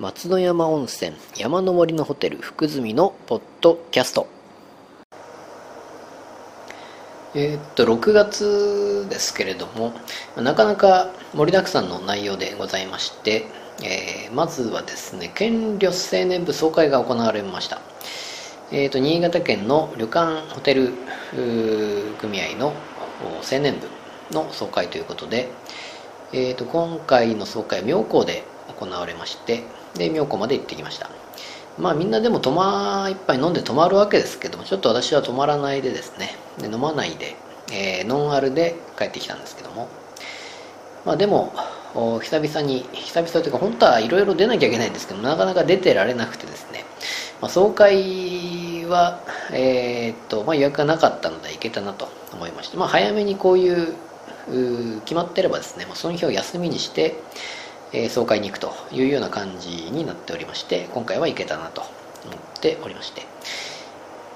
松野山温泉山の森のホテル福住のポッドキャスト。えー、っと6月ですけれどもなかなか盛りだくさんの内容でございまして、えー、まずはですね県旅青年部総会が行われました。えーと、新潟県の旅館ホテル組合の青年部の総会ということで、えーと、今回の総会は妙高で行われましてで妙高まで行ってきました。まあみんなでも泊ま一杯飲んで泊まるわけですけどもちょっと私は泊まらないでですねで飲まないで、えー、ノンアルで帰ってきたんですけども。まあでも久々に久々というか本当はいろいろ出なきゃいけないんですけどなかなか出てられなくてですね、まあ、総会は、えー、っとまあ、予約がなかったので行けたなと思いまして、まあ、早めにこういう決まってればですね、まあ、その日を休みにして、えー、総会に行くというような感じになっておりまして今回は行けたなと思っておりまして。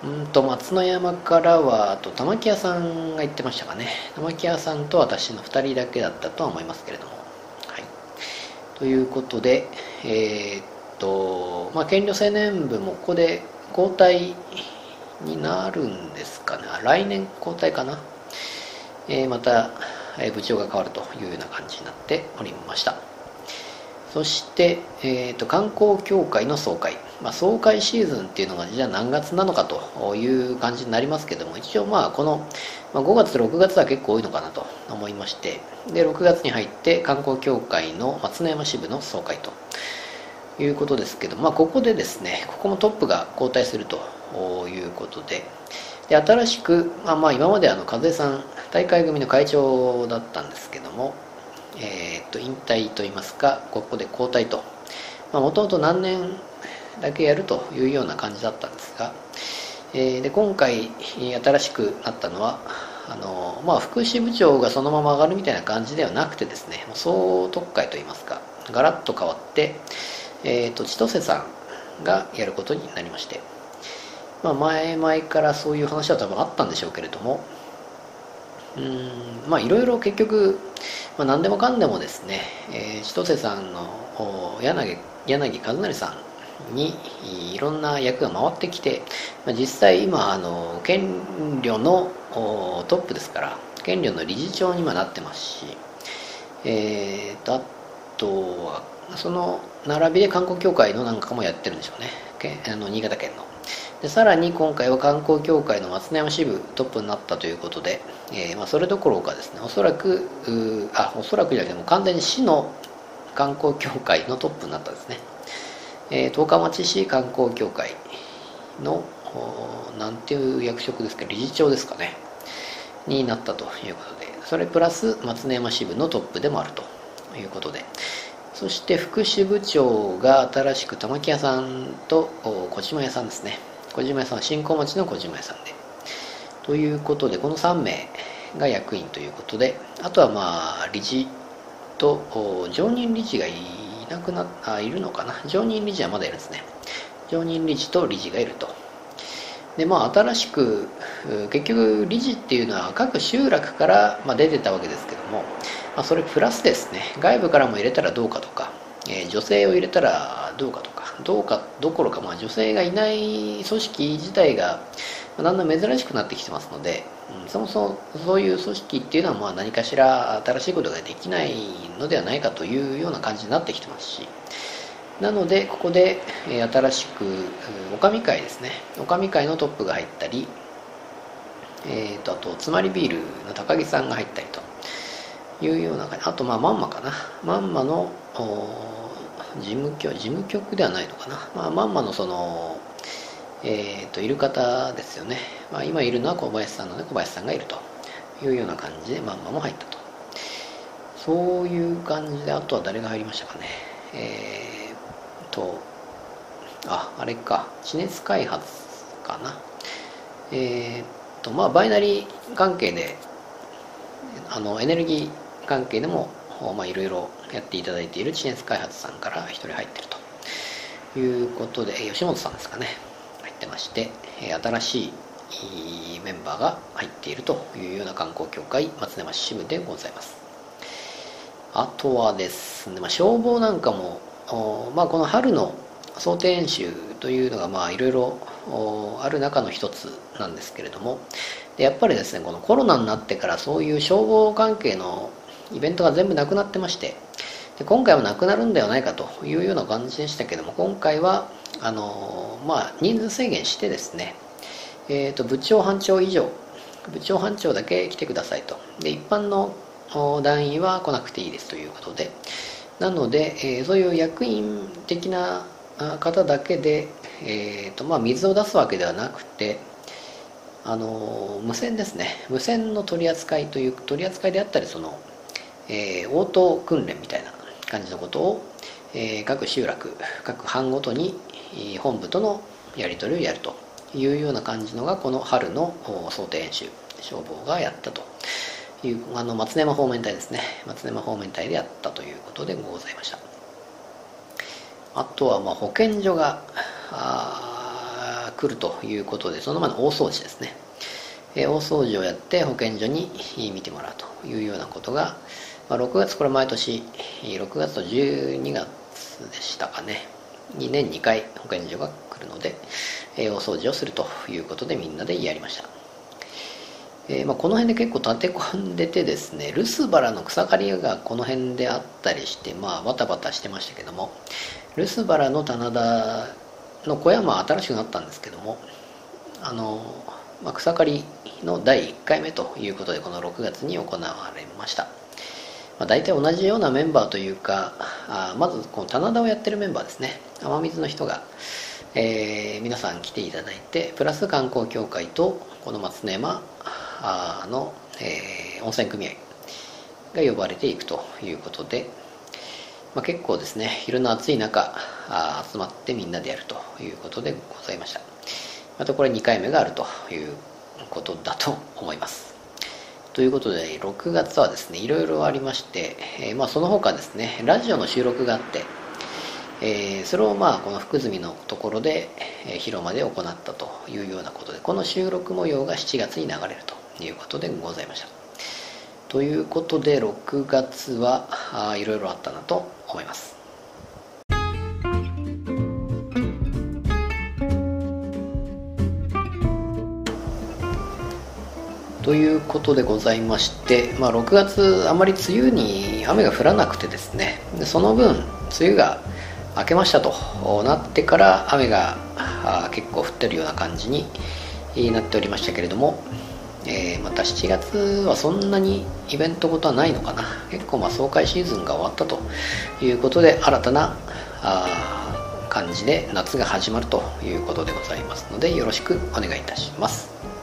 うんと松野山からはあと玉木屋さんが行ってましたかね。玉木屋さんと私の2人だけだったとは思いますけれども。はい。ということでえー、っとまあ県旅青年部もここで交代になるんですかね。来年交代かな、えー、また部長が変わるというような感じになっておりました。そして、えーと、観光協会の総会、まあ、総会シーズンっていうのがじゃあ何月なのかという感じになりますけども一応まあこの、まあ、5月6月は結構多いのかなと思いまして。で6月に入って観光協会の松山支部の総会ということですけど、まあ、ここでですねここもトップが交代するということで。で新しく、まあ、まあ今まであの和江さん大会組の会長だったんですけどもえー、と引退といいますかここで交代と。もともと何年だけやるというような感じだったんですが、えー、で今回新しくなったのはあの、まあ、副支部長がそのまま上がるみたいな感じではなくてですね総特会といいますかガラッと変わって、えーと、千歳さんがやることになりまして、まあ、前々からそういう話は多分あったんでしょうけれどもうんまあいろいろ結局まあ、何でもかんでもですね、えー、千歳さんの柳柳和成さんにいろんな役が回ってきて、まあ、実際今あの権慮のトップですから権慮の理事長にもなってますし、えーと、あとはその並びで観光協会のなんかもやってるんでしょうね。あの新潟県の。でさらに今回は観光協会の松山支部トップになったということで、えー、まあ、それどころかですねおそらくあおそらくじゃなくても完全に市の観光協会のトップになったんですね、えー、十日町市観光協会のなんていう役職ですか理事長ですかねになったということでそれプラス松山支部のトップでもあるということで。そして副支部長が新しく玉木屋さんと小島屋さんですね。小島屋さんは新興町の小島屋さんで。ということでこの3名が役員ということであとはまあ理事と常任理事がいなくなあいるのかな。常任理事はまだいるんですね。常任理事と理事がいると。でまあ新しく結局理事っていうのは各集落から、まあ、出てたわけですけども、まあ、それプラスですね外部からも入れたらどうかとか、えー、女性を入れたらどうかとかどうかどころか、まあ、女性がいない組織自体がだんだん珍しくなってきてますので、うん、そもそもそういう組織っていうのはまあ何かしら新しいことができないのではないかというような感じになってきてますしなのでここで新しくおかみ会ですね。おかみ会のトップが入ったり、えーと、あとつまりビールの高木さんが入ったりというような感じ。あとまあまんまかな。まんまの事務局事務局ではないのかな、まあ、まんまのそのえーと、いる方ですよね、まあ、今いるのは小林さんので小林さんがいると。いうような感じでまんまも入ったと。そういう感じであとは誰が入りましたかね。えー、とああれか地熱開発かな。えー、とまあバイナリー関係であのエネルギー関係でもまあいろいろやっていただいている地熱開発さんから一人入ってると。いうことで吉本さんですかね。入ってまして新しいメンバーが入っているというような観光協会松山支部でございます。あとはですね、まあ、消防なんかもまあ、この春の想定演習というのがいろいろある中の一つなんですけれどもやっぱりですねこのコロナになってからそういう消防関係のイベントが全部なくなってましてで今回はなくなるんではないかというような感じでしたけども今回はあのまあ人数制限してですね、えー、と部長班長以上部長班長だけ来てくださいと。で一般の団員は来なくていいですということでなので、えー、そういう役員的な方だけで、えーとまあ、水を出すわけではなくてあの無線ですね。無線の取り扱いという取り扱いであったりその、えー、応答訓練みたいな感じのことを、えー、各集落各班ごとに本部とのやり取りをやるというような感じのがこの春の想定演習消防がやったと。いうあの松山方面隊ですね。松山方面隊でやったということでございました。あとはまあ保健所が来るということでその前の大掃除ですね。大掃除をやって保健所に見てもらうというようなことが、まあ、6月これ毎年6月と12月でしたかね。2年2回保健所が来るので大掃除をするということでみんなでやりました。えー、まあ、この辺で結構立て込んでてですね留守バラの草刈りがこの辺であったりしてまあバタバタしてましたけども留守バラの棚田の小屋は新しくなったんですけどもあの、まあ、草刈りの第1回目ということでこの6月に行われました、まあ、大体同じようなメンバーというかあまずこの棚田をやってるメンバーですね。雨水の人が、えー、皆さん来ていただいてプラス観光協会とこの松根山の、えー、温泉組合が呼ばれていくということで、まあ、結構ですね昼の暑い中あ集まってみんなでやるということでございました。またこれ2回目があるということだと思います。ということで6月はですねいろいろありまして、えー、まあ、その他ですねラジオの収録があって、えー、それをまあこの福住のところで、えー、広間で行ったというようなことでこの収録模様が7月に流れるということでございました。ということで6月はいろいろあったなと思います。ということでございまして、まあ、6月あまり梅雨に雨が降らなくてですねでその分梅雨が明けましたとなってから雨が結構降ってるような感じになっておりましたけれどもえー、また7月はそんなにイベントごとはないのかな。結構まあ総会シーズンが終わったということで新たなあ感じで夏が始まるということでございますのでよろしくお願いいたします。